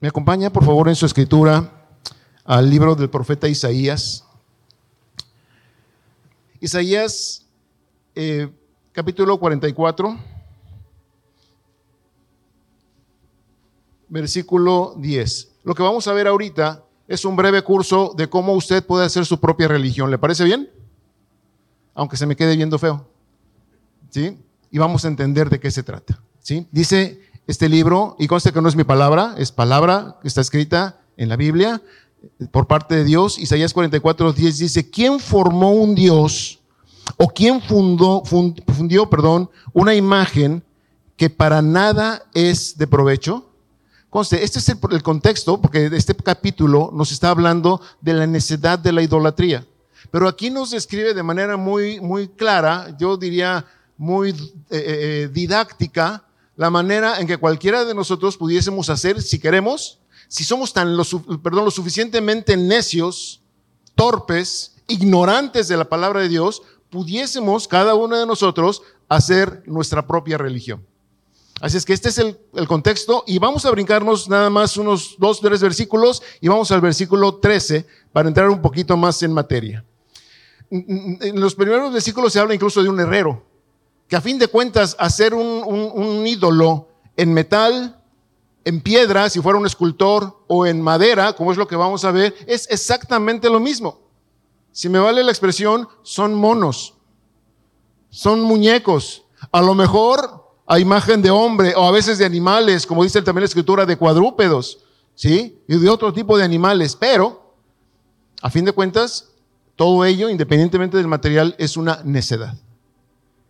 Me acompaña, por favor, en su escritura al libro del profeta Isaías. Isaías, eh, capítulo 44, versículo 10. Lo que vamos a ver ahorita es un breve curso de cómo usted puede hacer su propia religión. ¿Le parece bien? Aunque se me quede viendo feo. ¿Sí? Y vamos a entender de qué se trata. ¿Sí? Dice este libro, y conste que no es mi palabra, es palabra que está escrita en la Biblia por parte de Dios. Isaías 44, 10 dice, ¿quién formó un Dios o quién fundó, fundió, perdón, una imagen que para nada es de provecho? Conste, este es el, el contexto, porque este capítulo nos está hablando de la necesidad de la idolatría. Pero aquí nos describe de manera muy, muy clara, yo diría muy eh, eh, didáctica, la manera en que cualquiera de nosotros pudiésemos hacer, si queremos, si somos tan, lo, perdón, lo suficientemente necios, torpes, ignorantes de la palabra de Dios, pudiésemos cada uno de nosotros hacer nuestra propia religión. Así es que este es el, el, contexto y vamos a brincarnos nada más unos dos, tres versículos y vamos al versículo 13 para entrar un poquito más en materia. En los primeros versículos se habla incluso de un herrero, que a fin de cuentas hacer un, ídolo en metal, en piedra, si fuera un escultor, o en madera, como es lo que vamos a ver, es exactamente lo mismo. Si me vale la expresión, son monos, son muñecos. A lo mejor a imagen de hombre o a veces de animales, como dice también la escritura, de cuadrúpedos, ¿sí? Y de otro tipo de animales. Pero, a fin de cuentas, todo ello, independientemente del material, es una necedad.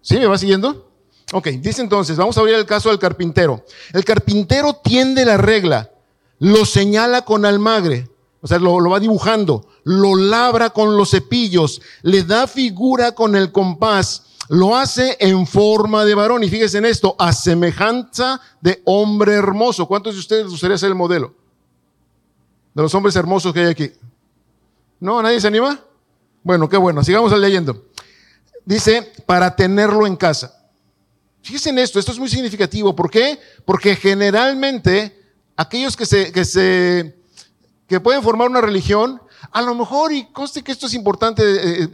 ¿Sí? ¿Me va siguiendo? Ok, dice entonces, vamos a abrir el caso del carpintero. El carpintero tiende la regla, lo señala con almagre, o sea, lo, va dibujando, lo labra con los cepillos, le da figura con el compás, lo hace en forma de varón. Y fíjense en esto, a semejanza de hombre hermoso. ¿Cuántos de ustedes les gustaría ser el modelo? De los hombres hermosos que hay aquí. ¿No? ¿Nadie se anima? Bueno, qué bueno, sigamos leyendo. Dice, para tenerlo en casa. Fíjense en esto, esto es muy significativo. ¿Por qué? Porque generalmente aquellos que se, que se, que pueden formar una religión, a lo mejor, y conste que esto es importante eh,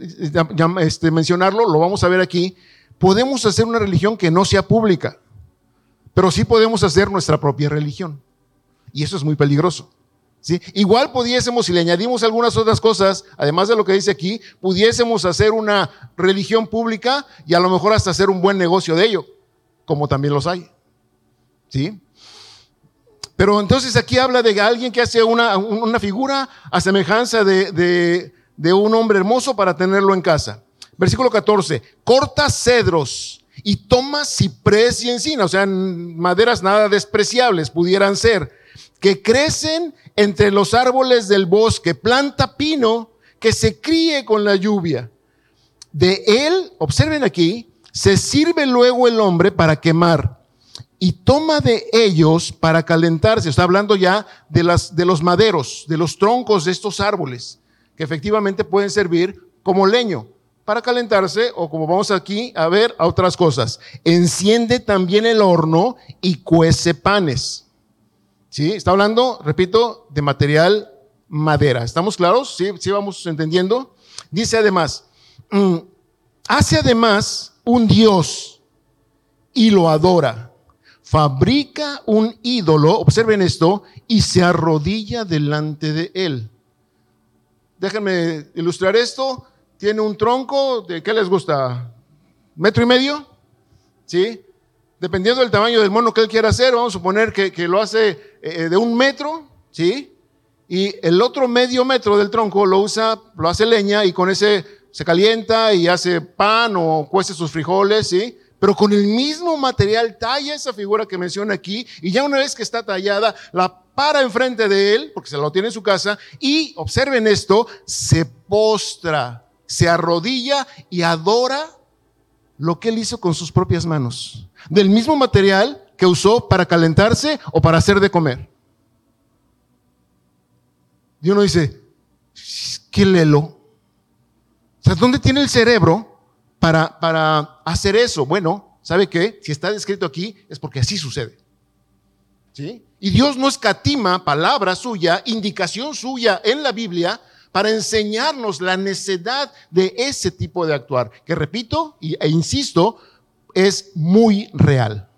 este, mencionarlo, lo vamos a ver aquí, podemos hacer una religión que no sea pública, pero sí podemos hacer nuestra propia religión. Y eso es muy peligroso. Igual pudiésemos, si le añadimos algunas otras cosas, además de lo que dice aquí, pudiésemos hacer una religión pública y a lo mejor hasta hacer un buen negocio de ello como también los hay. ¿Sí? Pero entonces aquí habla de alguien que hace una, figura a semejanza de, de, de, un hombre hermoso para tenerlo en casa. Versículo 14, corta cedros y toma ciprés y encina, o sea, maderas nada despreciables pudieran ser, que crecen entre los árboles del bosque, planta pino que se críe con la lluvia. De él, observen aquí, se sirve luego el hombre para quemar y toma de ellos para calentarse. Está hablando ya de, de los maderos, de los troncos de estos árboles, que efectivamente pueden servir como leño para calentarse o como vamos aquí a ver a otras cosas. Enciende también el horno y cuece panes. ¿Sí? Está hablando, repito, de material madera. ¿Estamos claros? ¿Sí? ¿Sí vamos entendiendo? Dice además, mm, hace además un Dios y lo adora. Fabrica un ídolo, observen esto, y se arrodilla delante de él. Déjenme ilustrar esto. Tiene un tronco de, ¿qué les gusta? ¿Metro y medio? ¿Sí? Dependiendo del tamaño del mono que él quiera hacer, vamos a suponer que, que lo hace eh, de un metro, ¿sí? Y el otro medio metro del tronco lo usa, lo hace leña y con ese se calienta y hace pan o cuece sus frijoles, ¿sí? Pero con el mismo material talla esa figura que menciona aquí y ya una vez que está tallada, la para enfrente de él, porque se lo tiene en su casa, y observen esto, se postra, se arrodilla y adora lo que él hizo con sus propias manos. Del mismo material que usó para calentarse o para hacer de comer. Y uno dice, qué lelo. ¿dónde tiene el cerebro para, para hacer eso? Bueno, ¿sabe qué? Si está descrito aquí es porque así sucede. ¿Sí? Y Dios no escatima palabra suya, indicación suya en la Biblia para enseñarnos la necedad de ese tipo de actuar, que repito e insisto, es muy real.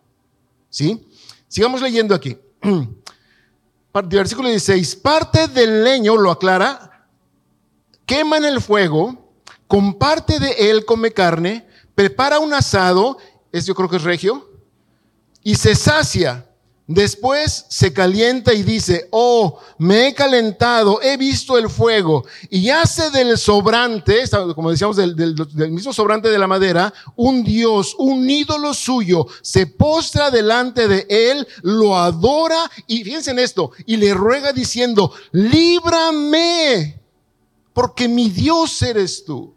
¿Sí? Sigamos leyendo aquí. Versículo 16, parte del leño, lo aclara, quema en el fuego, con parte de él come carne, prepara un asado, es yo creo que es regio, y se sacia Después se calienta y dice, oh, me he calentado, he visto el fuego, y hace del sobrante, como decíamos, del, mismo sobrante de la madera, un dios, un ídolo suyo, se postra delante de él, lo adora, y fíjense en esto, y le ruega diciendo, líbrame, porque mi Dios eres tú.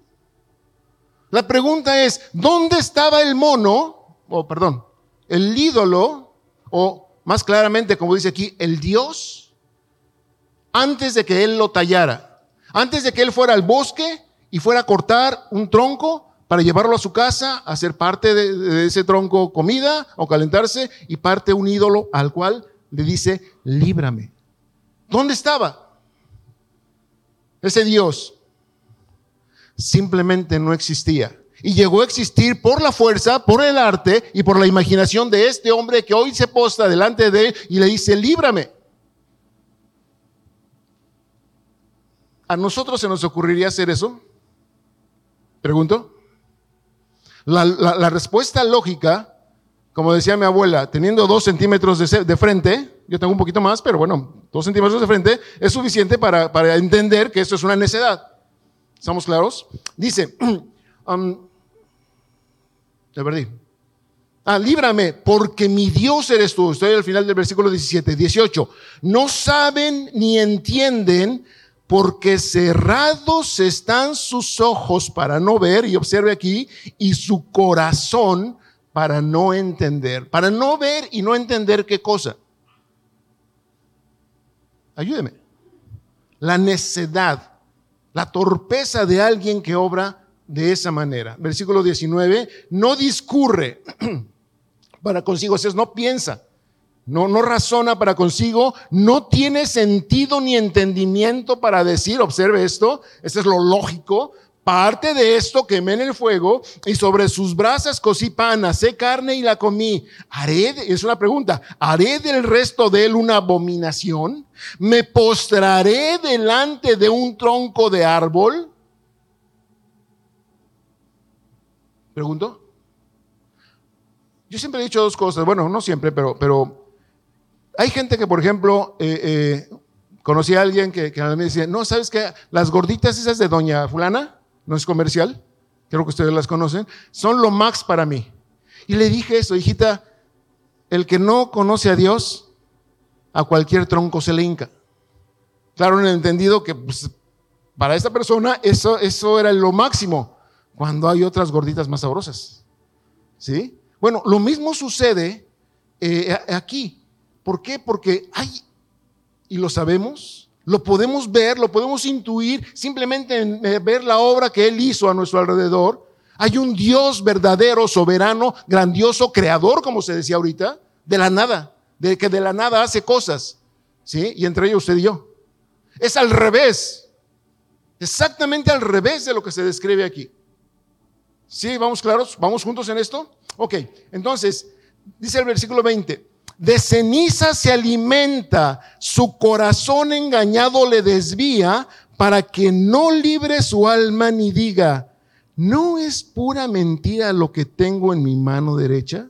La pregunta es, ¿dónde estaba el mono? O oh, perdón, el ídolo, o más claramente, como dice aquí, el Dios, antes de que él lo tallara, antes de que él fuera al bosque y fuera a cortar un tronco para llevarlo a su casa, hacer parte de, ese tronco comida o calentarse y parte un ídolo al cual le dice, líbrame. ¿Dónde estaba? Ese Dios simplemente no existía y llegó a existir por la fuerza, por el arte y por la imaginación de este hombre que hoy se posta delante de él y le dice, líbrame. ¿A nosotros se nos ocurriría hacer eso? Pregunto. La, respuesta lógica, como decía mi abuela, teniendo dos centímetros de, frente, yo tengo un poquito más, pero bueno, dos centímetros de frente es suficiente para, entender que esto es una necedad. ¿Estamos claros? Dice, um, te perdí. Ah, líbrame, porque mi Dios eres tú. Estoy al final del versículo 17, 18. No saben ni entienden porque cerrados están sus ojos para no ver, y observe aquí, y su corazón para no entender. Para no ver y no entender qué cosa. Ayúdeme. La necedad, la torpeza de alguien que obra de esa manera. Versículo 19, no discurre para consigo, o sea, no piensa, no, no razona para consigo, no tiene sentido ni entendimiento para decir, observe esto, esto es lo lógico, Parte de esto quemé en el fuego y sobre sus brasas cocí pan, hacé carne y la comí. ¿Haré, es una pregunta, ¿haré del resto de él una abominación? ¿Me postraré delante de un tronco de árbol? ¿Pregunto? Yo siempre he dicho dos cosas, bueno, no siempre, pero, pero hay gente que, por ejemplo, eh, eh, conocí a alguien que, que me decía, no, ¿sabes qué? Las gorditas esas de doña fulana, no es comercial, creo que ustedes las conocen, son lo max para mí. Y le dije eso, hijita, el que no conoce a Dios, a cualquier tronco se le hinca. Claro, en el entendido que pues, para esta persona eso, eso era lo máximo cuando hay otras gorditas más sabrosas. ¿Sí? Bueno, lo mismo sucede eh, aquí. ¿Por qué? Porque hay, y lo sabemos, lo podemos ver, lo podemos intuir simplemente en eh, ver la obra que Él hizo a nuestro alrededor. Hay un Dios verdadero, soberano, grandioso, creador, como se decía ahorita, de la nada, de que de la nada hace cosas. ¿Sí? Y entre ellos usted y yo. Es al revés. Exactamente al revés de lo que se describe aquí. ¿Sí? ¿Vamos claros? ¿Vamos juntos en esto? Ok, entonces, dice el versículo 20, de ceniza se alimenta, su corazón engañado le desvía para que no libre su alma ni diga, ¿no es pura mentira lo que tengo en mi mano derecha?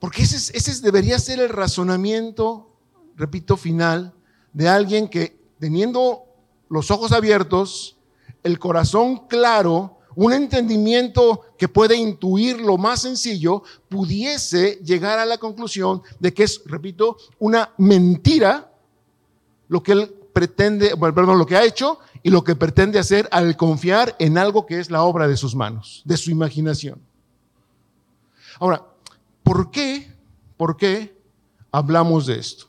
Porque ese, debería ser el razonamiento, repito, final de alguien que teniendo los ojos abiertos, el corazón claro, un entendimiento que puede intuir lo más sencillo, pudiese llegar a la conclusión de que es, repito, una mentira lo que él pretende, perdón, lo que ha hecho y lo que pretende hacer al confiar en algo que es la obra de sus manos, de su imaginación. Ahora, ¿por qué? ¿Por qué hablamos de esto?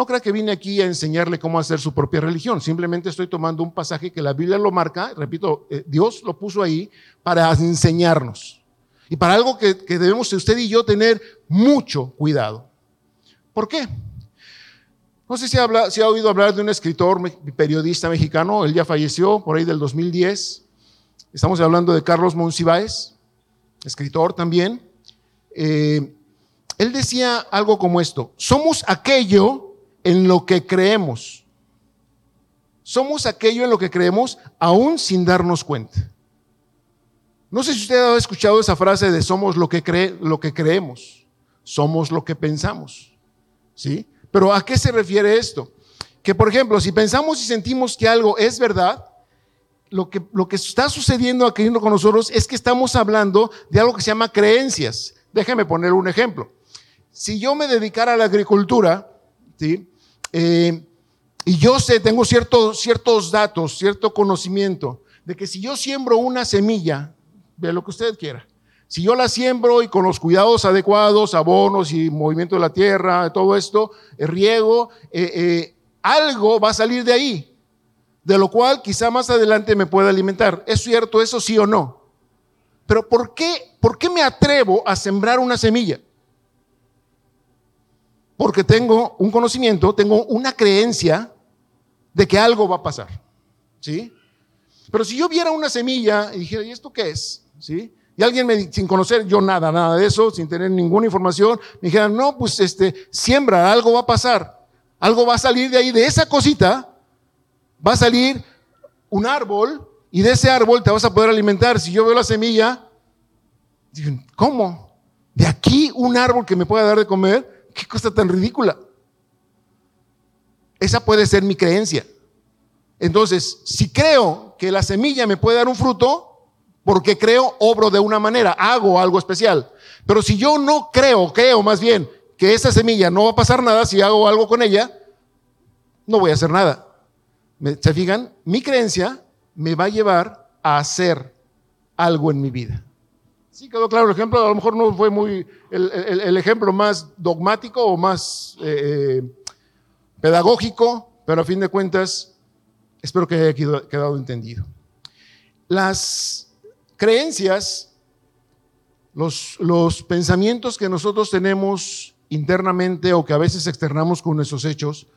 No crea que vine aquí a enseñarle cómo hacer su propia religión. Simplemente estoy tomando un pasaje que la Biblia lo marca. Repito, eh, Dios lo puso ahí para enseñarnos. Y para algo que, debemos usted y yo tener mucho cuidado. ¿Por qué? No sé si, habla, si ha oído hablar de un escritor, periodista mexicano, él ya falleció por ahí del 2010. Estamos hablando de Carlos Monsiváis, escritor también. Eh, él decía algo como esto, somos aquello en lo que creemos. Somos aquello en lo que creemos aún sin darnos cuenta. No sé si usted ha escuchado esa frase de somos lo que, cree, lo que creemos, somos lo que pensamos. ¿Sí? Pero ¿a qué se refiere esto? Que por ejemplo, si pensamos y sentimos que algo es verdad, lo que, lo que está sucediendo aquí con nosotros es que estamos hablando de algo que se llama creencias. Déjeme poner un ejemplo. Si yo me dedicara a la agricultura, ¿sí? Eh, y yo sé, tengo ciertos, datos, cierto conocimiento de que si yo siembro una semilla, ve lo que usted quiera, si yo la siembro y con los cuidados adecuados, abonos y movimiento de la tierra, todo esto, eh, riego, eh, algo va a salir de ahí, de lo cual quizá más adelante me pueda alimentar. ¿Es cierto eso sí o no? Pero ¿por qué, por qué me atrevo a sembrar una semilla? Porque tengo un conocimiento, tengo una creencia de que algo va a pasar. ¿Sí? Pero si yo viera una semilla y dijera, ¿y esto qué es? ¿Sí? Y alguien me, sin conocer yo nada, nada de eso, sin tener ninguna información, me dijera, no, pues este, siembra, algo va a pasar, algo va a salir de ahí, de esa cosita, va a salir un árbol y de ese árbol te vas a poder alimentar. Si yo veo la semilla, ¿cómo? De aquí un árbol que me pueda dar de comer, qué cosa tan ridícula. Esa puede ser mi creencia. Entonces, si creo que la semilla me puede dar un fruto, porque creo, obro de una manera, hago algo especial. Pero si yo no creo, creo más bien que esa semilla no va a pasar nada si hago algo con ella, no voy a hacer nada. ¿Se fijan? Mi creencia me va a llevar a hacer algo en mi vida. Sí, quedó claro el ejemplo. A lo mejor no fue muy el, ejemplo más dogmático o más eh, eh, pedagógico, pero a fin de cuentas, espero que haya quedado, entendido. Las creencias, los, los pensamientos que nosotros tenemos internamente o que a veces externamos con nuestros hechos,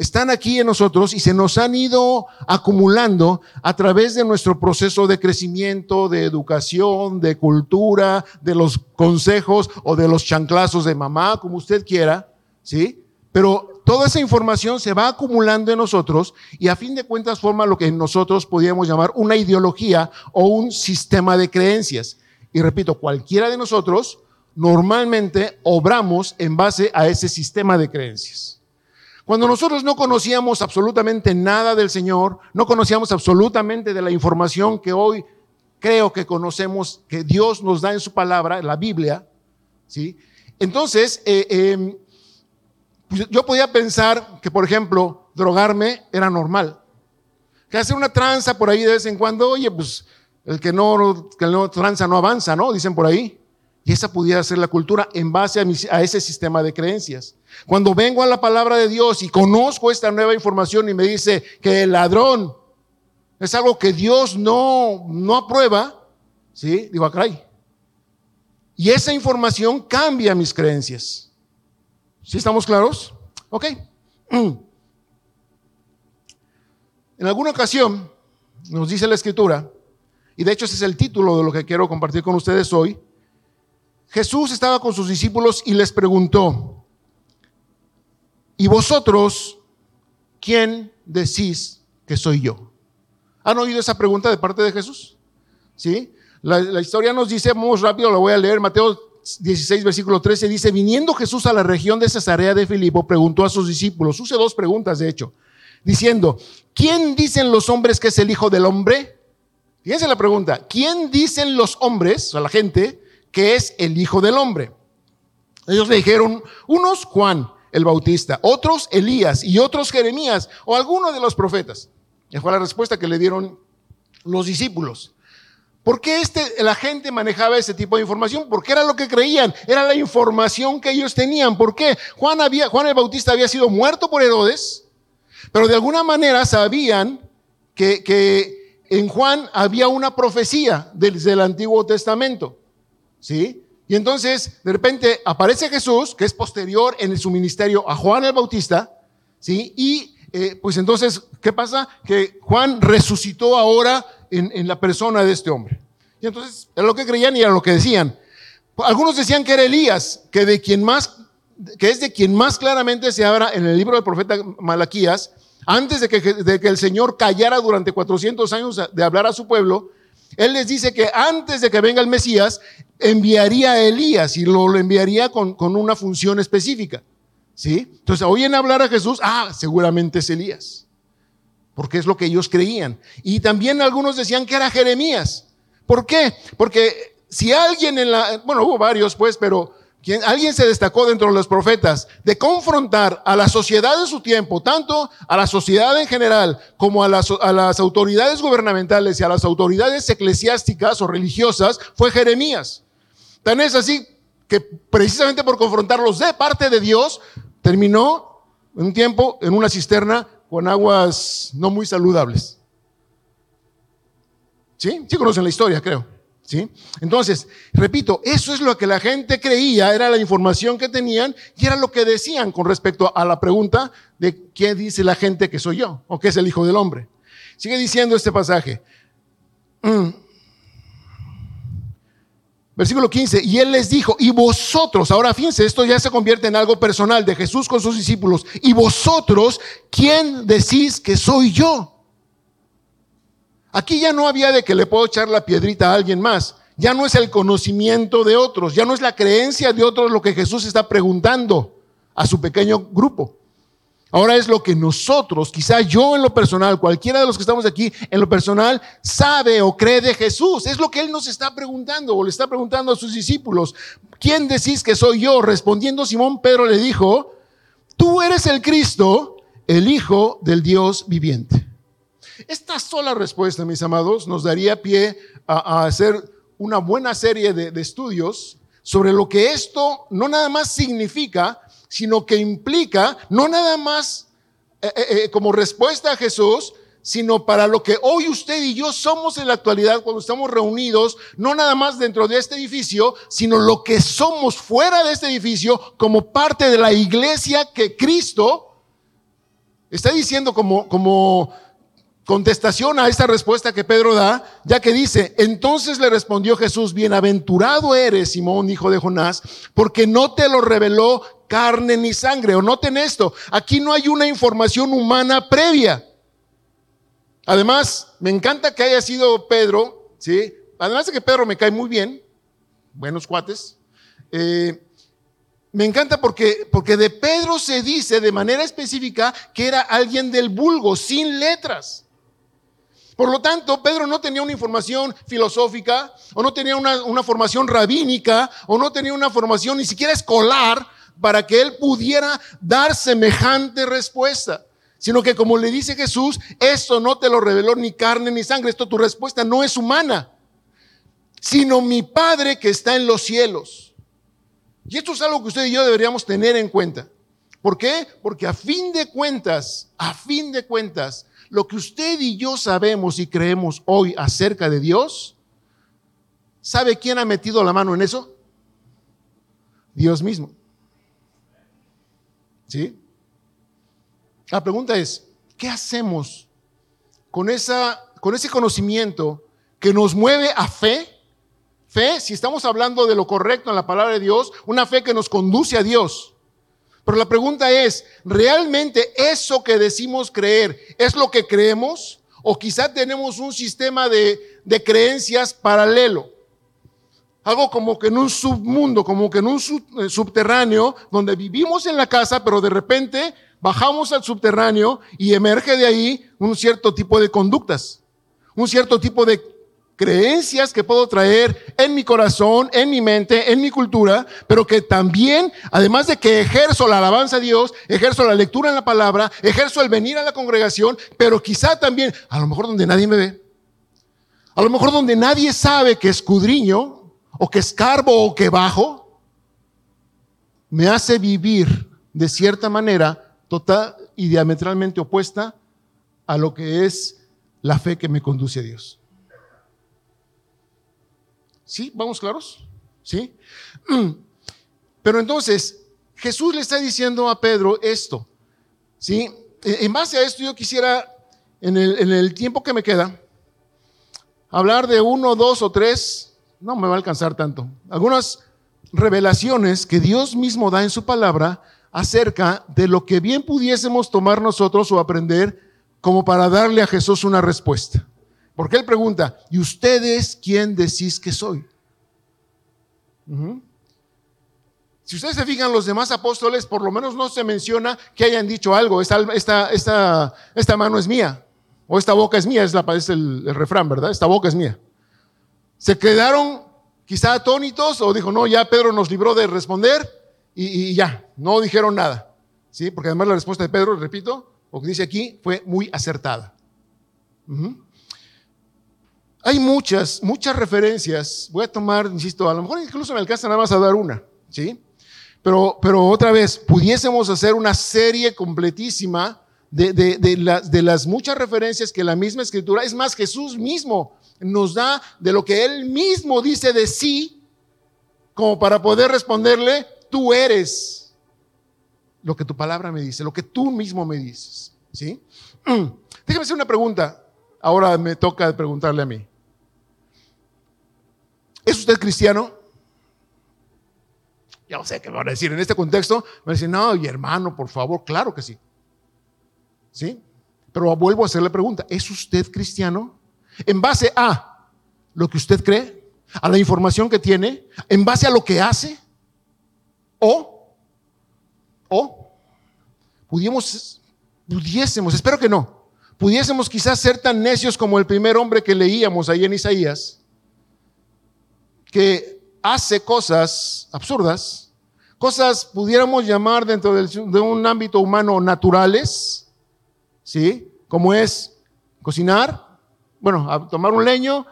están aquí en nosotros y se nos han ido acumulando a través de nuestro proceso de crecimiento, de educación, de cultura, de los consejos o de los chanclazos de mamá, como usted quiera, ¿sí? Pero toda esa información se va acumulando en nosotros y a fin de cuentas forma lo que nosotros podríamos llamar una ideología o un sistema de creencias. Y repito, cualquiera de nosotros normalmente obramos en base a ese sistema de creencias. Cuando nosotros no conocíamos absolutamente nada del Señor, no conocíamos absolutamente de la información que hoy creo que conocemos, que Dios nos da en su palabra, la Biblia, ¿sí? Entonces, eh, em, pues yo podía pensar que, por ejemplo, drogarme era normal. Que hacer una tranza por ahí de vez en cuando, oye, pues el que no, que no tranza no avanza, ¿no? Dicen por ahí. Y esa pudiera ser la cultura en base a, ese sistema de creencias. Cuando vengo a la palabra de Dios y conozco esta nueva información y me dice que el ladrón es algo que Dios no, no aprueba, ¿sí? Digo, ah, Y esa información cambia mis creencias. ¿Sí estamos claros? Ok. En alguna ocasión nos dice la escritura, y de hecho ese es el título de lo que quiero compartir con ustedes hoy, Jesús estaba con sus discípulos y les preguntó, ¿y vosotros quién decís que soy yo? ¿Han oído esa pregunta de parte de Jesús? ¿Sí? La, historia nos dice, vamos rápido, lo voy a leer, Mateo 16, versículo 13, dice, viniendo Jesús a la región de Cesarea de Filipo, preguntó a sus discípulos, use dos preguntas de hecho, diciendo, ¿quién dicen los hombres que es el Hijo del Hombre? Fíjense la pregunta, ¿quién dicen los hombres, o la gente, que es el Hijo del Hombre. Ellos le dijeron, unos Juan el Bautista, otros Elías y otros Jeremías o alguno de los profetas. Y fue la respuesta que le dieron los discípulos. ¿Por qué este, la gente manejaba ese tipo de información? Porque era lo que creían, era la información que ellos tenían. ¿Por qué? Juan, había, Juan el Bautista había sido muerto por Herodes, pero de alguna manera sabían que, en Juan había una profecía desde el Antiguo Testamento. ¿Sí? Y entonces, de repente, aparece Jesús, que es posterior en su ministerio a Juan el Bautista, ¿sí? Y eh, pues entonces, ¿qué pasa? Que Juan resucitó ahora en, la persona de este hombre. Y entonces, era lo que creían y era lo que decían. Algunos decían que era Elías, que de quien más, que es de quien más claramente se habla en el libro del profeta Malaquías, antes de que, de que el Señor callara durante 400 años de hablar a su pueblo, él les dice que antes de que venga el Mesías, enviaría a Elías y lo, enviaría con, con, una función específica. ¿Sí? Entonces, oyen hablar a Jesús, ah, seguramente es Elías, porque es lo que ellos creían. Y también algunos decían que era Jeremías. ¿Por qué? Porque si alguien en la, bueno, hubo varios pues, pero alguien se destacó dentro de los profetas de confrontar a la sociedad de su tiempo, tanto a la sociedad en general como a las, a las autoridades gubernamentales y a las autoridades eclesiásticas o religiosas, fue Jeremías. Tan es así que precisamente por confrontarlos de parte de Dios, terminó un tiempo en una cisterna con aguas no muy saludables. ¿Sí? Sí conocen la historia, creo. Entonces, repito, eso es lo que la gente creía, era la información que tenían y era lo que decían con respecto a la pregunta de qué dice la gente que soy yo o qué es el Hijo del Hombre. Sigue diciendo este pasaje. Mm. Versículo 15, y él les dijo, y vosotros, ahora fíjense, esto ya se convierte en algo personal de Jesús con sus discípulos, y vosotros, ¿quién decís que soy yo? Aquí ya no había de que le puedo echar la piedrita a alguien más. Ya no es el conocimiento de otros, ya no es la creencia de otros lo que Jesús está preguntando a su pequeño grupo. Ahora es lo que nosotros, quizá yo en lo personal, cualquiera de los que estamos aquí en lo personal, sabe o cree de Jesús. Es lo que Él nos está preguntando o le está preguntando a sus discípulos. ¿Quién decís que soy yo? Respondiendo Simón Pedro le dijo, tú eres el Cristo, el Hijo del Dios viviente. Esta sola respuesta, mis amados, nos daría pie a, hacer una buena serie de, de, estudios sobre lo que esto no nada más significa, sino que implica, no nada más eh, eh, eh, como respuesta a Jesús, sino para lo que hoy usted y yo somos en la actualidad cuando estamos reunidos, no nada más dentro de este edificio, sino lo que somos fuera de este edificio como parte de la iglesia que Cristo está diciendo como, como contestación a esta respuesta que Pedro da, ya que dice, entonces le respondió Jesús, bienaventurado eres, Simón, hijo de Jonás, porque no te lo reveló carne ni sangre. O noten esto, aquí no hay una información humana previa. Además, me encanta que haya sido Pedro, ¿sí? Además de que Pedro me cae muy bien, buenos cuates. Eh, me encanta porque, porque de Pedro se dice de manera específica que era alguien del vulgo, sin letras. Por lo tanto, Pedro no tenía una información filosófica, o no tenía una, una, formación rabínica, o no tenía una formación ni siquiera escolar para que él pudiera dar semejante respuesta. Sino que como le dice Jesús, esto no te lo reveló ni carne ni sangre, esto tu respuesta no es humana, sino mi Padre que está en los cielos. Y esto es algo que usted y yo deberíamos tener en cuenta. ¿Por qué? Porque a fin de cuentas, a fin de cuentas, lo que usted y yo sabemos y creemos hoy acerca de Dios, ¿sabe quién ha metido la mano en eso? Dios mismo. ¿Sí? La pregunta es, ¿qué hacemos con, esa, con ese conocimiento que nos mueve a fe? Fe, si estamos hablando de lo correcto en la palabra de Dios, una fe que nos conduce a Dios. Pero la pregunta es, ¿realmente eso que decimos creer es lo que creemos? ¿O quizá tenemos un sistema de, de creencias paralelo? Algo como que en un submundo, como que en un eh, subterráneo, donde vivimos en la casa, pero de repente bajamos al subterráneo y emerge de ahí un cierto tipo de conductas, un cierto tipo de creencias que puedo traer en mi corazón, en mi mente, en mi cultura, pero que también, además de que ejerzo la alabanza a Dios, ejerzo la lectura en la palabra, ejerzo el venir a la congregación, pero quizá también, a lo mejor donde nadie me ve, a lo mejor donde nadie sabe que escudriño, o que escarbo, o que bajo, me hace vivir de cierta manera total y diametralmente opuesta a lo que es la fe que me conduce a Dios. ¿Sí? ¿Vamos claros? ¿Sí? Pero entonces, Jesús le está diciendo a Pedro esto. ¿Sí? En base a esto yo quisiera, en el, en el tiempo que me queda, hablar de uno, dos o tres, no me va a alcanzar tanto, algunas revelaciones que Dios mismo da en su palabra acerca de lo que bien pudiésemos tomar nosotros o aprender como para darle a Jesús una respuesta. Porque él pregunta, ¿y ustedes quién decís que soy? Si ustedes se fijan, los demás apóstoles, por lo menos no se menciona que hayan dicho algo, esta, mano es mía, o esta boca es mía, es, la, es el, el refrán, ¿verdad? Esta boca es mía. Se quedaron quizá atónitos o dijo, no, ya Pedro nos libró de responder y, ya, no dijeron nada. ¿Sí? Porque además la respuesta de Pedro, repito, lo que dice aquí fue muy acertada. Hay muchas, muchas referencias. Voy a tomar, insisto, a lo mejor incluso me alcanza nada más a dar una, ¿sí? Pero, pero otra vez, pudiésemos hacer una serie completísima de, de, de las muchas referencias que la misma escritura, es más, Jesús mismo nos da de lo que Él mismo dice de sí, como para poder responderle, tú eres lo que tu palabra me dice, lo que tú mismo me dices. ¿Sí? Déjame hacer una pregunta. Ahora me toca preguntarle a mí. ¿Es usted cristiano? Ya sé qué me van a decir en este contexto. Me dicen, no, y hermano, por favor, claro que sí. ¿Sí? Pero vuelvo a hacer la pregunta, ¿es usted cristiano? En base a lo que usted cree, a la información que tiene, en base a lo que hace, o, o, pudiésemos, pudiésemos, espero que no, pudiésemos quizás ser tan necios como el primer hombre que leíamos ahí en Isaías, que hace cosas absurdas, cosas pudiéramos llamar dentro de un ámbito humano naturales, ¿sí? Como es cocinar, bueno, tomar un leño,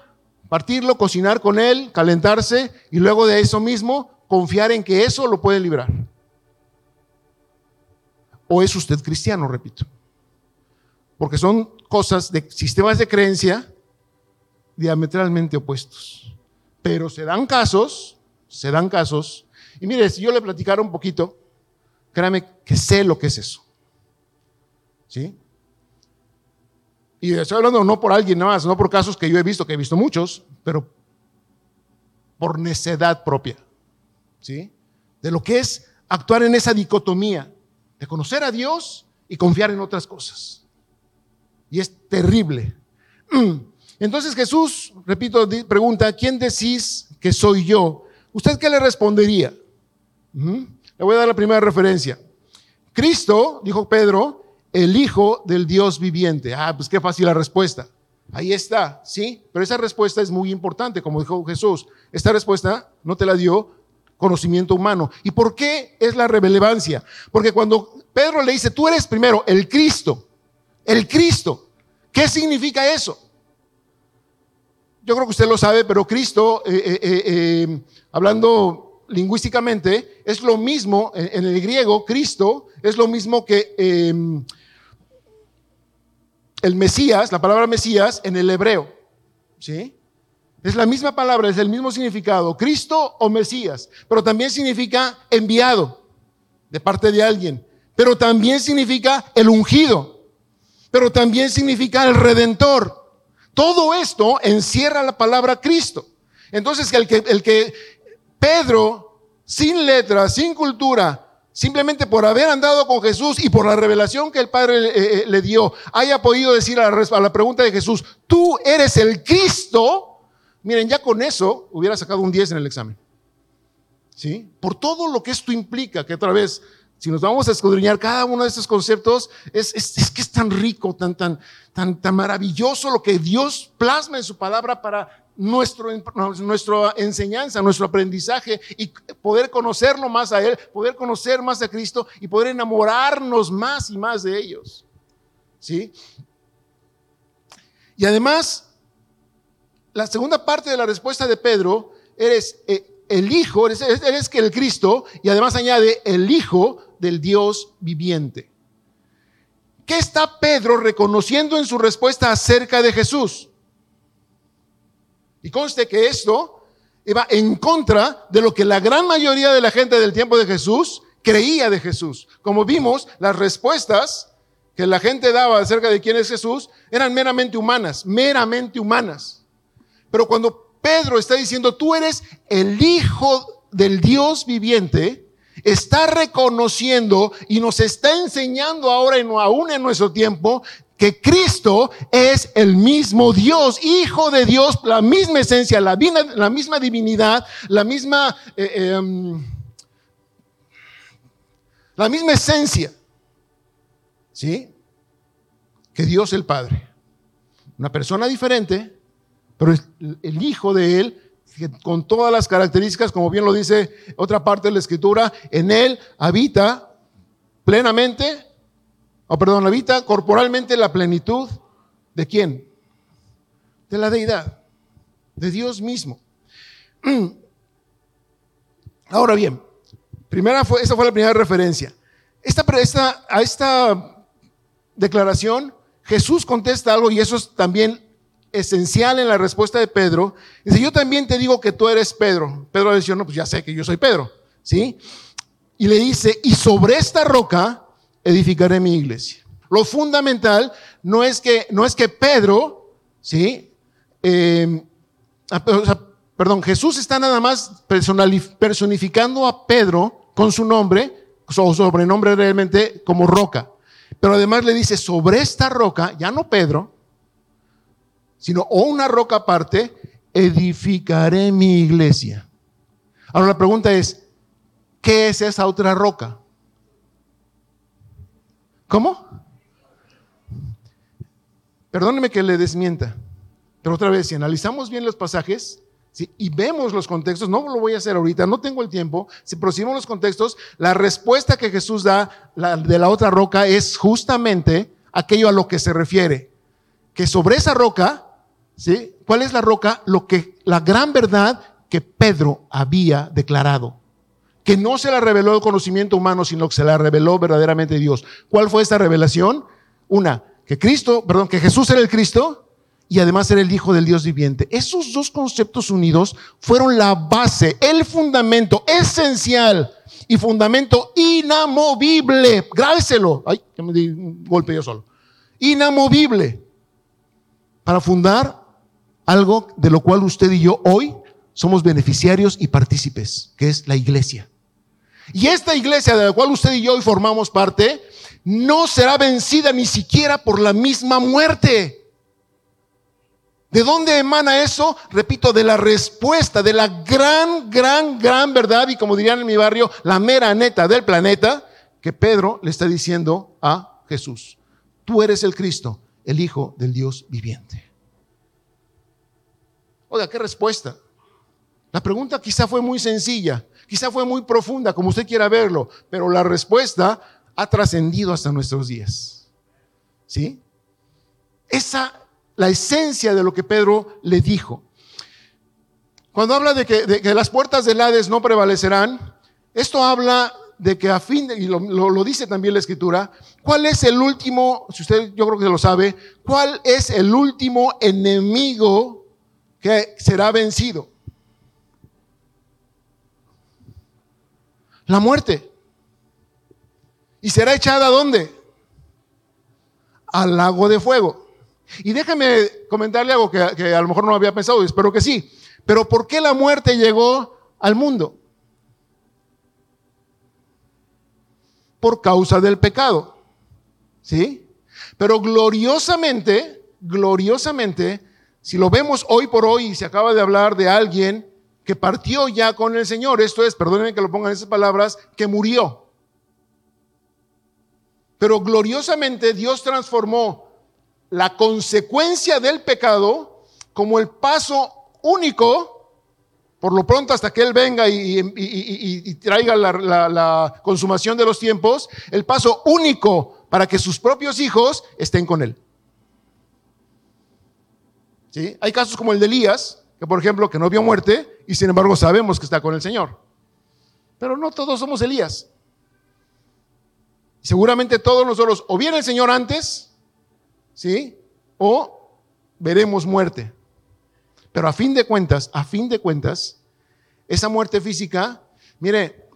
partirlo, cocinar con él, calentarse y luego de eso mismo confiar en que eso lo puede librar. ¿O es usted cristiano, repito? Porque son cosas de sistemas de creencia diametralmente opuestos. Pero se dan casos, se dan casos. Y mire, si yo le platicara un poquito, créame que sé lo que es eso. ¿Sí? Y estoy hablando no por alguien más, no por casos que yo he visto, que he visto muchos, pero por necedad propia. ¿sí? De lo que es actuar en esa dicotomía de conocer a Dios y confiar en otras cosas. Y es terrible. Entonces Jesús, repito, pregunta, ¿quién decís que soy yo? ¿Usted qué le respondería? Le voy a dar la primera referencia. Cristo, dijo Pedro, el Hijo del Dios viviente. Ah, pues qué fácil la respuesta. Ahí está, ¿sí? Pero esa respuesta es muy importante, como dijo Jesús. Esta respuesta no te la dio conocimiento humano. ¿Y por qué es la relevancia? Porque cuando Pedro le dice, tú eres primero el Cristo, el Cristo, ¿qué significa eso? Yo creo que usted lo sabe, pero Cristo, eh, eh, eh, hablando lingüísticamente, es lo mismo, en el griego, Cristo es lo mismo que em, el Mesías, la palabra Mesías, en el hebreo. ¿Sí? Es la misma palabra, es el mismo significado, Cristo o Mesías, pero también significa enviado de parte de alguien, pero también significa el ungido, pero también significa el redentor. Todo esto encierra la palabra Cristo. Entonces, el que, el que Pedro, sin letra, sin cultura, simplemente por haber andado con Jesús y por la revelación que el Padre le, eh, eh, dio, haya podido decir a la, a la pregunta de Jesús, tú eres el Cristo, Miren, ya con eso hubiera sacado un 10 en el examen. ¿Sí? Por todo lo que esto implica, que otra vez, si nos vamos a escudriñar cada uno de estos conceptos, es, es, que es tan rico, tan, tan, tan, tan maravilloso lo que Dios plasma en su palabra para nuestro, nuestra enseñanza, nuestro aprendizaje y poder conocerlo más a Él, poder conocer más a Cristo y poder enamorarnos más y más de ellos. ¿Sí? Y además, la segunda parte de la respuesta de Pedro, eres eh, el Hijo, eres, eres que el Cristo, y además añade el Hijo del Dios viviente. ¿Qué está Pedro reconociendo en su respuesta acerca de Jesús? Y conste que esto iba en contra de lo que la gran mayoría de la gente del tiempo de Jesús creía de Jesús. Como vimos, las respuestas que la gente daba acerca de quién es Jesús eran meramente humanas, meramente humanas. Pero cuando Pedro está diciendo, tú eres el Hijo del Dios viviente, está reconociendo y nos está enseñando ahora, aún en nuestro tiempo, que Cristo es el mismo Dios, Hijo de Dios, la misma esencia, la, la misma divinidad, la misma, eh, em, la misma esencia, ¿sí? Que Dios el Padre. Una persona diferente, pero el Hijo de Él, con todas las características, como bien lo dice otra parte de la Escritura, en Él habita plenamente o perdón, habita corporalmente la plenitud de quién? De la deidad, de Dios mismo. Ahora bien, primera fue, esa fue la primera referencia. Esta, esta, a esta declaración, Jesús contesta algo y eso es también esencial en la respuesta de Pedro. Dice, yo también te digo que tú eres Pedro. Pedro le dice, no, pues ya sé que yo soy Pedro. ¿Sí? Y le dice, y sobre esta roca edificaré mi iglesia. Lo fundamental no es que, no es que Pedro, ¿sí? Em, ah, perdón, Jesús está nada más personificando a Pedro con su nombre, o sobrenombre realmente como roca. Pero además le dice, sobre esta roca, ya no Pedro, sino o una roca aparte, edificaré mi iglesia. Ahora la pregunta es, ¿qué es esa otra roca? ¿Cómo? Perdóneme que le desmienta, pero otra vez, si analizamos bien los pasajes y vemos los contextos, no lo voy a hacer ahorita, no tengo el tiempo, si procedimos los contextos, la respuesta que Jesús da de la otra roca es justamente aquello a lo que se refiere, que sobre esa roca, ¿sí? ¿Cuál es la roca? Lo que la gran verdad que Pedro había declarado que no se la reveló el conocimiento humano, sino que se la reveló verdaderamente Dios. ¿Cuál fue esta revelación? Una, que Cristo, perdón, que Jesús era el Cristo y además era el Hijo del Dios viviente. Esos dos conceptos unidos fueron la base, el fundamento esencial y fundamento inamovible. Grábeselo. Ay, ya me di un golpe yo solo. Inamovible. Para fundar algo de lo cual usted y yo hoy somos beneficiarios y partícipes, que es la iglesia. Y esta iglesia de la cual usted y yo hoy formamos parte, no será vencida ni siquiera por la misma muerte. ¿De dónde emana eso? Repito, de la respuesta, de la gran, gran, gran verdad, y como dirían en mi barrio, la mera neta del planeta, que Pedro le está diciendo a Jesús. Tú eres el Cristo, el Hijo del Dios viviente. Oiga, qué respuesta. La pregunta quizá fue muy sencilla, Quizá fue muy profunda, como usted quiera verlo, pero la respuesta ha trascendido hasta nuestros días. ¿Sí? Esa, la esencia de lo que Pedro le dijo. Cuando habla de que, las puertas del Hades no prevalecerán, esto habla de que a fin, y lo, lo, dice también la escritura, ¿cuál es el último, si usted yo creo que lo sabe, cuál es el último enemigo que será vencido? La muerte. ¿Y será echada a dónde? Al lago de fuego. Y déjeme comentarle algo que, que, a lo mejor no había pensado, y espero que sí. Pero ¿por qué la muerte llegó al mundo? Por causa del pecado. ¿Sí? Pero gloriosamente, gloriosamente, si lo vemos hoy por hoy y se acaba de hablar de alguien que partió ya con el Señor. Esto es, perdónenme que lo pongan esas palabras, que murió. Pero gloriosamente Dios transformó la consecuencia del pecado como el paso único, por lo pronto hasta que Él venga y, traiga la consumación de los tiempos, el paso único para que sus propios hijos estén con Él. ¿Sí? Hay casos como el de Elías, que por ejemplo, que no vio muerte y sin embargo sabemos que está con el Señor. Pero no todos somos Elías. Seguramente todos nosotros o viene el Señor antes, ¿sí? O veremos muerte. Pero a fin de cuentas, a fin de cuentas, esa muerte física, mire,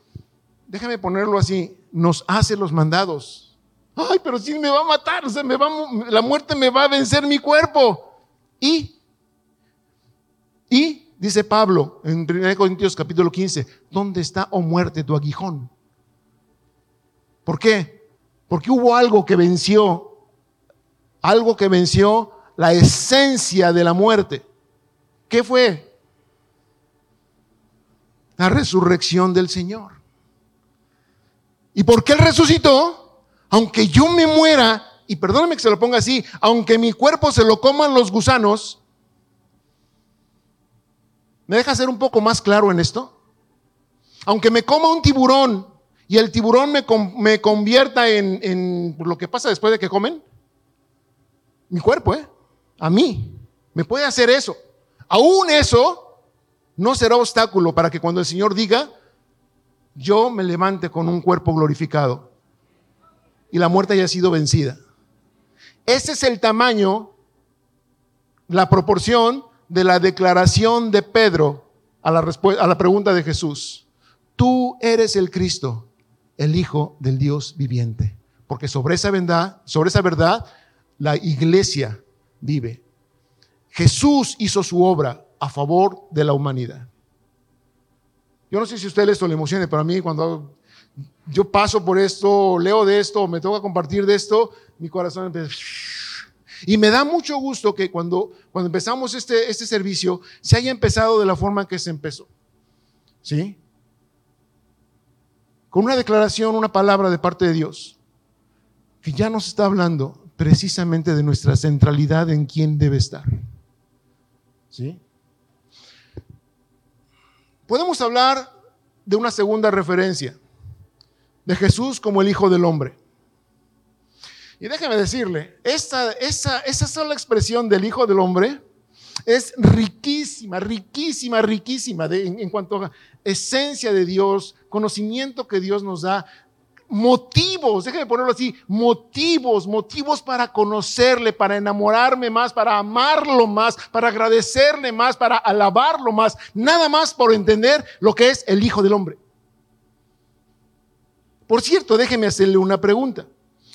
déjame ponerlo así, nos hace los mandados. Ay, pero si me va a matar, me va, la muerte me va a vencer mi cuerpo. Y, y, dice Pablo en 1 Corintios capítulo 15, ¿dónde está, oh muerte, tu aguijón? ¿Por qué? Porque hubo algo que venció, algo que venció la esencia de la muerte. ¿Qué fue? La resurrección del Señor. ¿Y por qué Él resucitó? Aunque yo me muera, y perdóname que se lo ponga así, aunque mi cuerpo se lo coman los gusanos, ¿me deja ser un poco más claro en esto? Aunque me coma un tiburón y el tiburón me, me convierta en, en lo que pasa después de que comen, mi cuerpo, ¿eh? A mí, me puede hacer eso. Aún eso no será obstáculo para que cuando el Señor diga, yo me levante con un cuerpo glorificado y la muerte haya sido vencida. Ese es el tamaño, la proporción de la declaración de Pedro a la, pregunta de Jesús. Tú eres el Cristo, el Hijo del Dios viviente. Porque sobre esa verdad, sobre esa verdad, la iglesia vive. Jesús hizo su obra a favor de la humanidad. Yo no sé si a usted esto le emocione, pero a mí cuando yo paso por esto, leo de esto, me toca compartir de esto, mi corazón empieza... Y me da mucho gusto que cuando, cuando empezamos este, este servicio se haya empezado de la forma que se empezó. ¿Sí? Con una declaración, una palabra de parte de Dios, que ya nos está hablando precisamente de nuestra centralidad en quién debe estar. ¿Sí? Podemos hablar de una segunda referencia, de Jesús como el Hijo del Hombre. Y déjeme decirle, esa, esa, esa sola expresión del Hijo del Hombre es riquísima, riquísima, riquísima en, en cuanto a esencia de Dios, conocimiento que Dios nos da, motivos, déjenme ponerlo así, motivos, motivos para conocerle, para enamorarme más, para amarlo más, para agradecerle más, para alabarlo más, nada más por entender lo que es el Hijo del Hombre. Por cierto, déjenme hacerle una pregunta,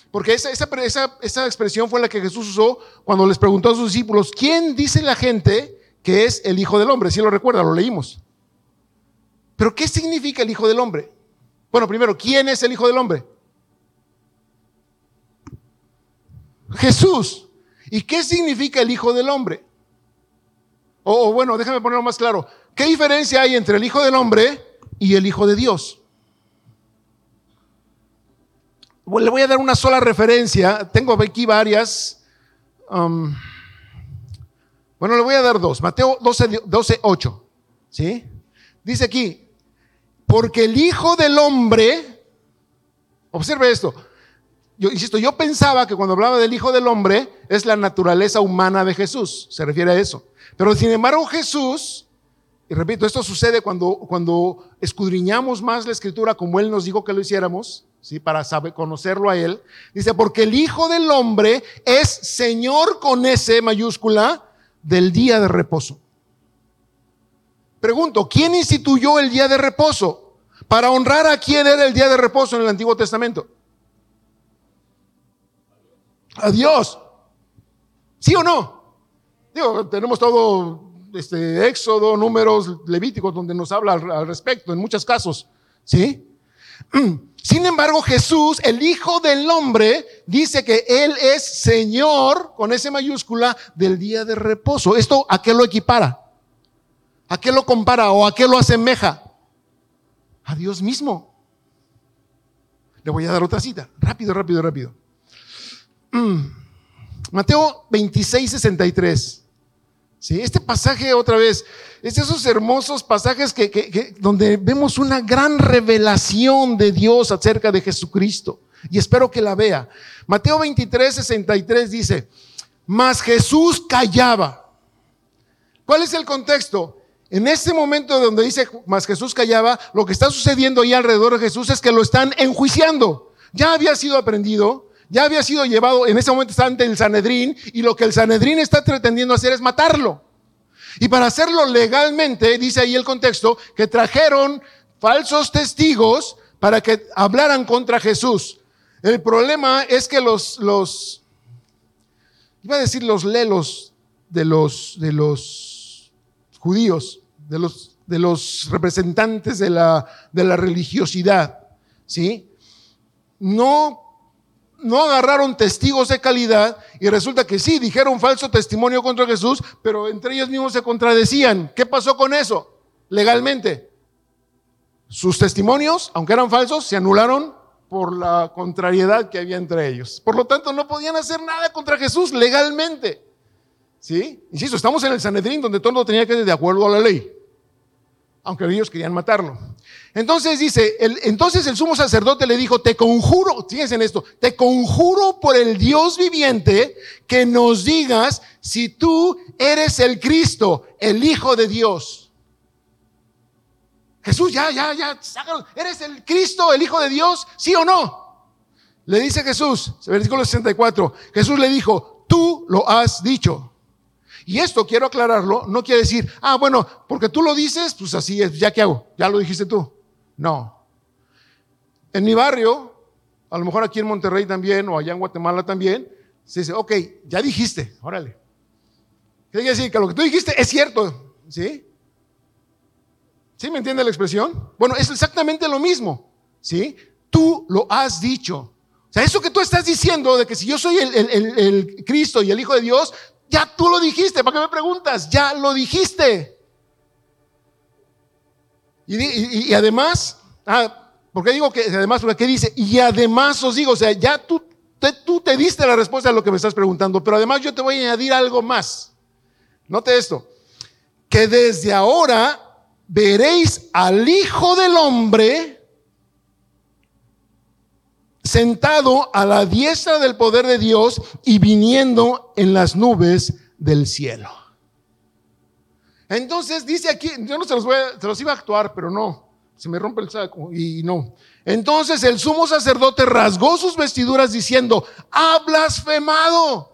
porque esa, esa, esa expresión fue la que Jesús usó cuando les preguntó a sus discípulos, ¿quién dice la gente que es el Hijo del Hombre? Si lo recuerda, lo leímos. Pero ¿qué significa el Hijo del Hombre? Bueno, primero, ¿quién es el Hijo del Hombre? Jesús. ¿Y qué significa el Hijo del Hombre? O bueno, déjame ponerlo más claro. ¿Qué diferencia hay entre el Hijo del Hombre y el Hijo de Dios? Le voy a dar una sola referencia. Tengo aquí varias. Um, bueno, le voy a dar dos. Mateo 12, 12 8. ¿Sí? Dice aquí, porque el Hijo del Hombre, observe esto, yo insisto, yo pensaba que cuando hablaba del Hijo del Hombre es la naturaleza humana de Jesús, se refiere a eso. Pero sin embargo Jesús, y repito, esto sucede cuando, cuando escudriñamos más la escritura como Él nos dijo que lo hiciéramos, ¿sí? para saber, conocerlo a Él, dice, porque el Hijo del Hombre es Señor con S mayúscula del día de reposo. Pregunto, ¿quién instituyó el día de reposo? Para honrar a quién era el día de reposo en el Antiguo Testamento. A Dios. ¿Sí o no? Digo, tenemos todo este Éxodo, números levíticos donde nos habla al, al respecto en muchos casos. ¿Sí? Sin embargo, Jesús, el Hijo del Hombre, dice que Él es Señor, con ese mayúscula, del día de reposo. ¿Esto a qué lo equipara? ¿A qué lo compara o a qué lo asemeja? A Dios mismo. Le voy a dar otra cita. Rápido, rápido, rápido. Mm. Mateo 26, 63. ¿Sí? Este pasaje otra vez, es esos hermosos pasajes que, donde vemos una gran revelación de Dios acerca de Jesucristo. Y espero que la vea. Mateo 23, 63 dice, mas Jesús callaba. ¿Cuál es el contexto? En este momento donde dice, más Jesús callaba, lo que está sucediendo ahí alrededor de Jesús es que lo están enjuiciando. Ya había sido aprendido, ya había sido llevado, en ese momento está ante el Sanedrín, y lo que el Sanedrín está pretendiendo hacer es matarlo. Y para hacerlo legalmente, dice ahí el contexto, que trajeron falsos testigos para que hablaran contra Jesús. El problema es que los, los iba a decir los lelos de los, de los judíos, de los, de los representantes de la, de la religiosidad, ¿sí? No no agarraron testigos de calidad y resulta que sí, dijeron falso testimonio contra Jesús, pero entre ellos mismos se contradecían. ¿Qué pasó con eso legalmente? Sus testimonios, aunque eran falsos, se anularon por la contrariedad que había entre ellos. Por lo tanto, no podían hacer nada contra Jesús legalmente. ¿Sí? Insisto, estamos en el Sanedrín donde todo tenía que ser de acuerdo a la ley, aunque ellos querían matarlo. Entonces dice, el, entonces el sumo sacerdote le dijo, te conjuro, fíjense en esto, te conjuro por el Dios viviente que nos digas si tú eres el Cristo, el Hijo de Dios. Jesús, ya, ya, ya, ¿eres el Cristo, el Hijo de Dios? ¿Sí o no? Le dice Jesús, versículo 64, Jesús le dijo, tú lo has dicho. Y esto quiero aclararlo, no quiere decir, ah, bueno, porque tú lo dices, pues así es, ya qué hago, ya lo dijiste tú. No. En mi barrio, a lo mejor aquí en Monterrey también, o allá en Guatemala también, se dice, ok, ya dijiste, órale. Quiere decir que lo que tú dijiste es cierto, ¿sí? ¿Sí me entiende la expresión? Bueno, es exactamente lo mismo, ¿sí? Tú lo has dicho. O sea, eso que tú estás diciendo de que si yo soy el, Cristo y el Hijo de Dios, ya tú lo dijiste. ¿Para qué me preguntas? Ya lo dijiste. Y, además, ah, ¿por qué digo que además? Porque dice, y además os digo, o sea, ya tú te, tú te diste la respuesta a lo que me estás preguntando, pero además yo te voy a añadir algo más. Note esto, que desde ahora veréis al Hijo del Hombre sentado a la diestra del poder de Dios y viniendo en las nubes del cielo. Entonces dice aquí, yo no se los, voy a, se los iba a actuar, pero no, se me rompe el saco y no. Entonces el sumo sacerdote rasgó sus vestiduras diciendo, ha blasfemado.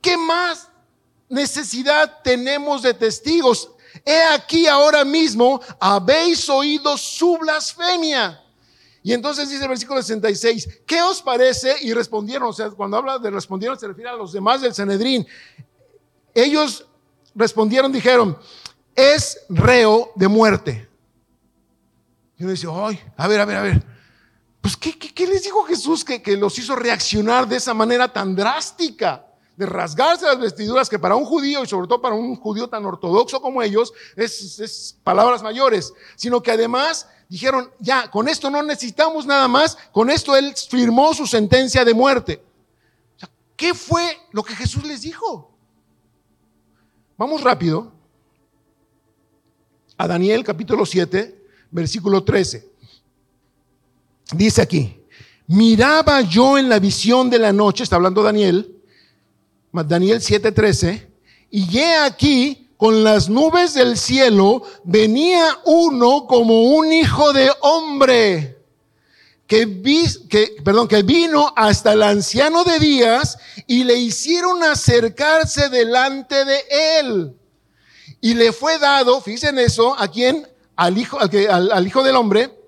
¿Qué más necesidad tenemos de testigos? He aquí ahora mismo habéis oído su blasfemia. Y entonces dice el versículo 66, ¿qué os parece? Y respondieron, o sea, cuando habla de respondieron se refiere a los demás del Sanedrín. Ellos respondieron, dijeron, es reo de muerte. Y uno dice, ay, a ver, a ver, a ver. Pues, ¿qué, qué, les dijo Jesús que, que los hizo reaccionar de esa manera tan drástica? de rasgarse las vestiduras, que para un judío y sobre todo para un judío tan ortodoxo como ellos, es, palabras mayores, sino que además dijeron, ya, con esto no necesitamos nada más, con esto él firmó su sentencia de muerte. ¿Qué fue lo que Jesús les dijo? Vamos rápido a Daniel capítulo 7, versículo 13. Dice aquí, miraba yo en la visión de la noche, está hablando Daniel, Daniel 7:13, y he aquí, con las nubes del cielo, venía uno como un hijo de hombre. Que, que, perdón, que vino hasta el anciano de días y le hicieron acercarse delante de él. Y le fue dado, fíjense en eso, a quien, al hijo, al hijo del hombre,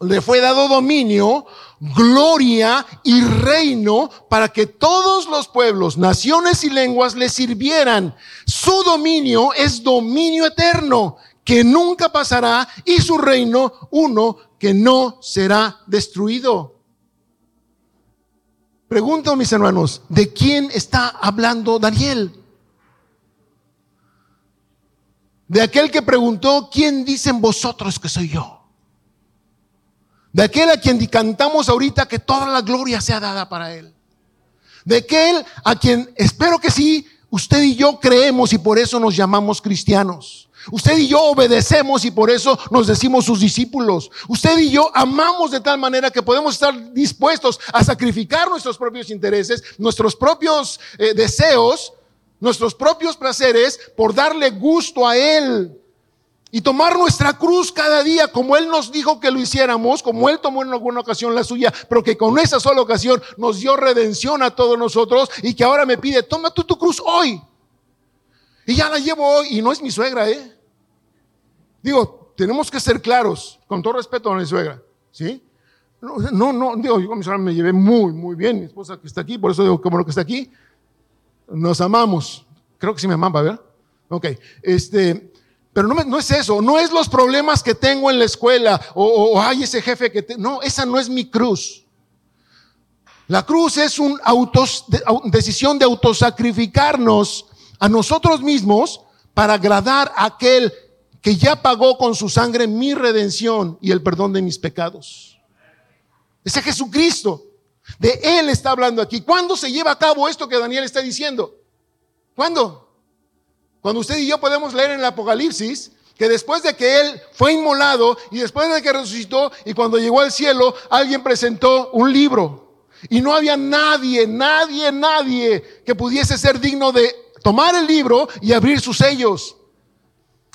le fue dado dominio, gloria y reino para que todos los pueblos, naciones y lenguas le sirvieran. Su dominio es dominio eterno que nunca pasará y su reino uno que no será destruido. Pregunto, mis hermanos, ¿de quién está hablando Daniel? De aquel que preguntó, ¿quién dicen vosotros que soy yo? De aquel a quien cantamos ahorita que toda la gloria sea dada para Él. De aquel a quien espero que sí, usted y yo creemos y por eso nos llamamos cristianos. Usted y yo obedecemos y por eso nos decimos sus discípulos. Usted y yo amamos de tal manera que podemos estar dispuestos a sacrificar nuestros propios intereses, nuestros propios eh, deseos, nuestros propios placeres por darle gusto a Él y tomar nuestra cruz cada día como Él nos dijo que lo hiciéramos, como Él tomó en alguna ocasión la suya, pero que con esa sola ocasión nos dio redención a todos nosotros y que ahora me pide, toma tú tu cruz hoy. Y ya la llevo hoy y no es mi suegra, ¿eh? Digo, tenemos que ser claros, con todo respeto a mi suegra, ¿sí? No, no, digo, yo con mi suegra me llevé muy, muy bien, mi esposa que está aquí, por eso digo, como lo que está aquí, nos amamos. Creo que sí me amaba, ¿verdad? Ok, este, pero no, no, es eso, no es los problemas que tengo en la escuela o, hay ese jefe que... Te, no, esa no es mi cruz. La cruz es una decisión de autosacrificarnos a nosotros mismos para agradar a aquel que ya pagó con su sangre mi redención y el perdón de mis pecados. Ese Jesucristo. De Él está hablando aquí. ¿Cuándo se lleva a cabo esto que Daniel está diciendo? ¿Cuándo? Cuando usted y yo podemos leer en el Apocalipsis que después de que Él fue inmolado y después de que resucitó y cuando llegó al cielo, alguien presentó un libro. Y no había nadie, nadie, nadie que pudiese ser digno de tomar el libro y abrir sus sellos.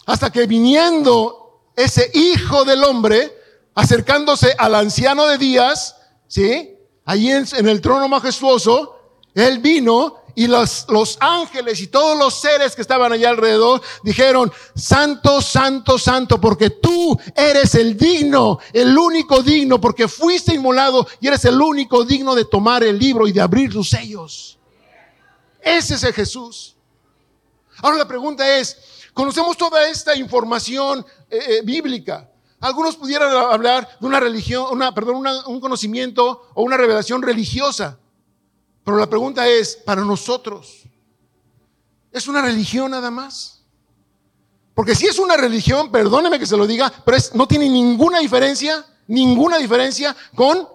Hasta que viniendo ese hijo del hombre, acercándose al anciano de días, ¿sí? Allí en, en el trono majestuoso, él vino y los, los, ángeles y todos los seres que estaban allá alrededor dijeron, santo, santo, santo, porque tú eres el digno, el único digno, porque fuiste inmolado y eres el único digno de tomar el libro y de abrir sus sellos. Ese es el Jesús. Ahora la pregunta es, conocemos toda esta información eh, eh, bíblica. Algunos pudieran hablar de una religión, una, perdón, un conocimiento o una revelación religiosa. Pero la pregunta es, para nosotros, ¿es una religión nada más? Porque si es una religión, perdóneme que se lo diga, pero no tiene ninguna diferencia, ninguna diferencia con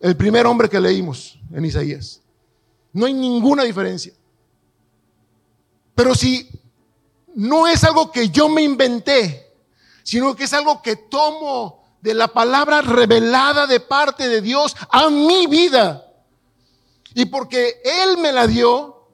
el primer hombre que leímos en Isaías. No hay ninguna diferencia. Pero si no es algo que yo me inventé, sino que es algo que tomo de la palabra revelada de parte de Dios a mi vida, y porque Él me la dio,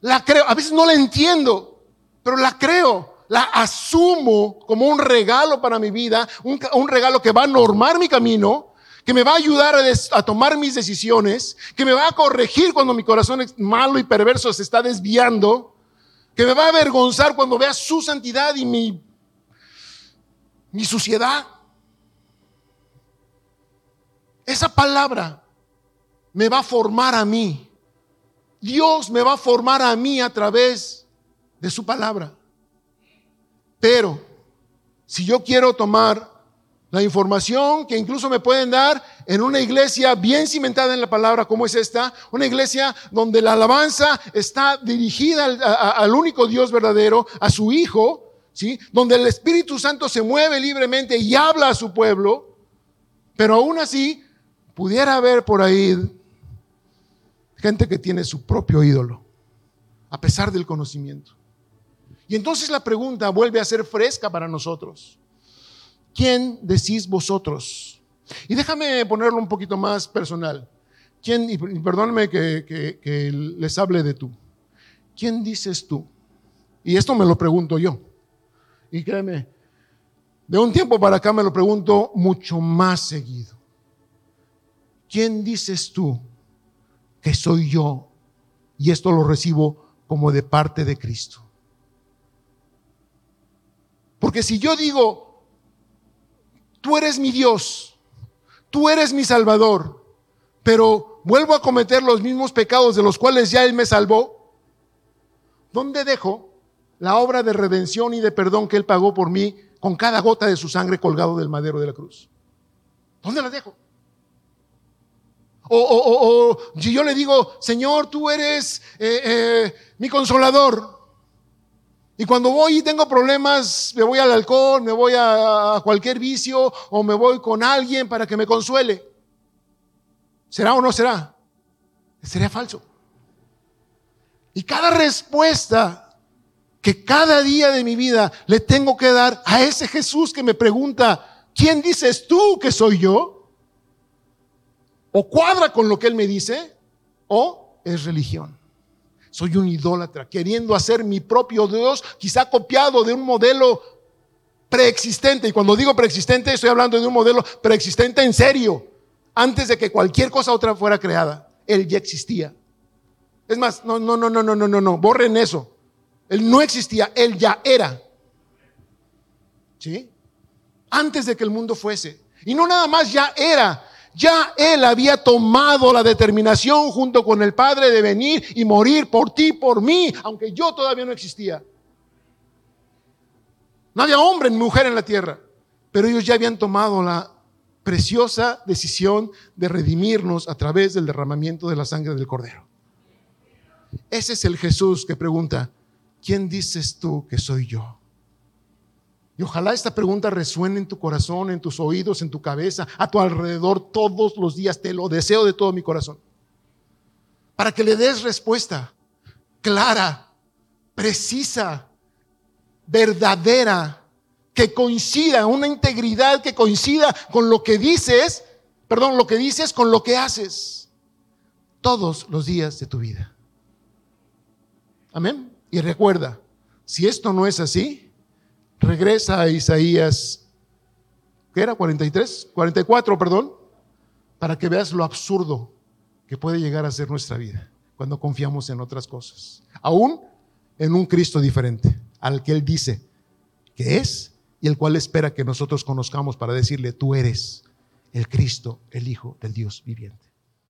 la creo. A veces no la entiendo, pero la creo. La asumo como un regalo para mi vida, un, regalo que va a normar mi camino, que me va a ayudar a, a, tomar mis decisiones, que me va a corregir cuando mi corazón malo y perverso se está desviando, que me va a avergonzar cuando vea su santidad y mi, mi suciedad. Esa palabra me va a formar a mí. Dios me va a formar a mí a través de su palabra. Pero si yo quiero tomar la información que incluso me pueden dar en una iglesia bien cimentada en la palabra como es esta, una iglesia donde la alabanza está dirigida al, único Dios verdadero, a su Hijo, ¿sí? donde el Espíritu Santo se mueve libremente y habla a su pueblo, pero aún así pudiera haber por ahí Gente que tiene su propio ídolo, a pesar del conocimiento. Y entonces la pregunta vuelve a ser fresca para nosotros. ¿Quién decís vosotros? Y déjame ponerlo un poquito más personal. ¿Quién, y perdónenme que, que les hable de tú. ¿Quién dices tú? Y esto me lo pregunto yo. Y créeme, de un tiempo para acá me lo pregunto mucho más seguido. ¿Quién dices tú que soy yo. Y esto lo recibo como de parte de Cristo. Porque si yo digo, tú eres mi Dios, tú eres mi Salvador, pero vuelvo a cometer los mismos pecados de los cuales ya Él me salvó, ¿dónde dejo la obra de redención y de perdón que Él pagó por mí con cada gota de su sangre colgado del madero de la cruz? ¿Dónde la dejo? O, si yo le digo, Señor, tú eres eh, eh, mi consolador. Y cuando voy y tengo problemas, me voy al alcohol, me voy a, cualquier vicio o me voy con alguien para que me consuele. ¿Será o no será? Sería falso. Y cada respuesta que cada día de mi vida le tengo que dar a ese Jesús que me pregunta, ¿quién dices tú que soy yo? O cuadra con lo que él me dice, o es religión. Soy un idólatra, queriendo hacer mi propio Dios, quizá copiado de un modelo preexistente. Y cuando digo preexistente, estoy hablando de un modelo preexistente en serio, antes de que cualquier cosa otra fuera creada. Él ya existía. Es más, no, no, no, no, no, no, no, no, borren eso. Él no existía, Él ya era. ¿Sí? Antes de que el mundo fuese. Y no nada más ya era, ya Él había tomado la determinación junto con el Padre de venir y morir por ti, por mí, aunque yo todavía no existía. No había hombre ni mujer en la tierra, pero ellos ya habían tomado la preciosa decisión de redimirnos a través del derramamiento de la sangre del Cordero. Ese es el Jesús que pregunta, ¿quién dices tú que soy yo? Y ojalá esta pregunta resuene en tu corazón, en tus oídos, en tu cabeza, a tu alrededor todos los días. Te lo deseo de todo mi corazón. Para que le des respuesta clara, precisa, verdadera, que coincida, una integridad que coincida con lo que dices, perdón, lo que dices con lo que haces todos los días de tu vida. Amén. Y recuerda, si esto no es así, regresa a Isaías, ¿qué era? 43, 44, perdón, para que veas lo absurdo que puede llegar a ser nuestra vida cuando confiamos en otras cosas. Aún en un Cristo diferente, al que Él dice que es y el cual espera que nosotros conozcamos para decirle, tú eres el Cristo, el Hijo del Dios viviente.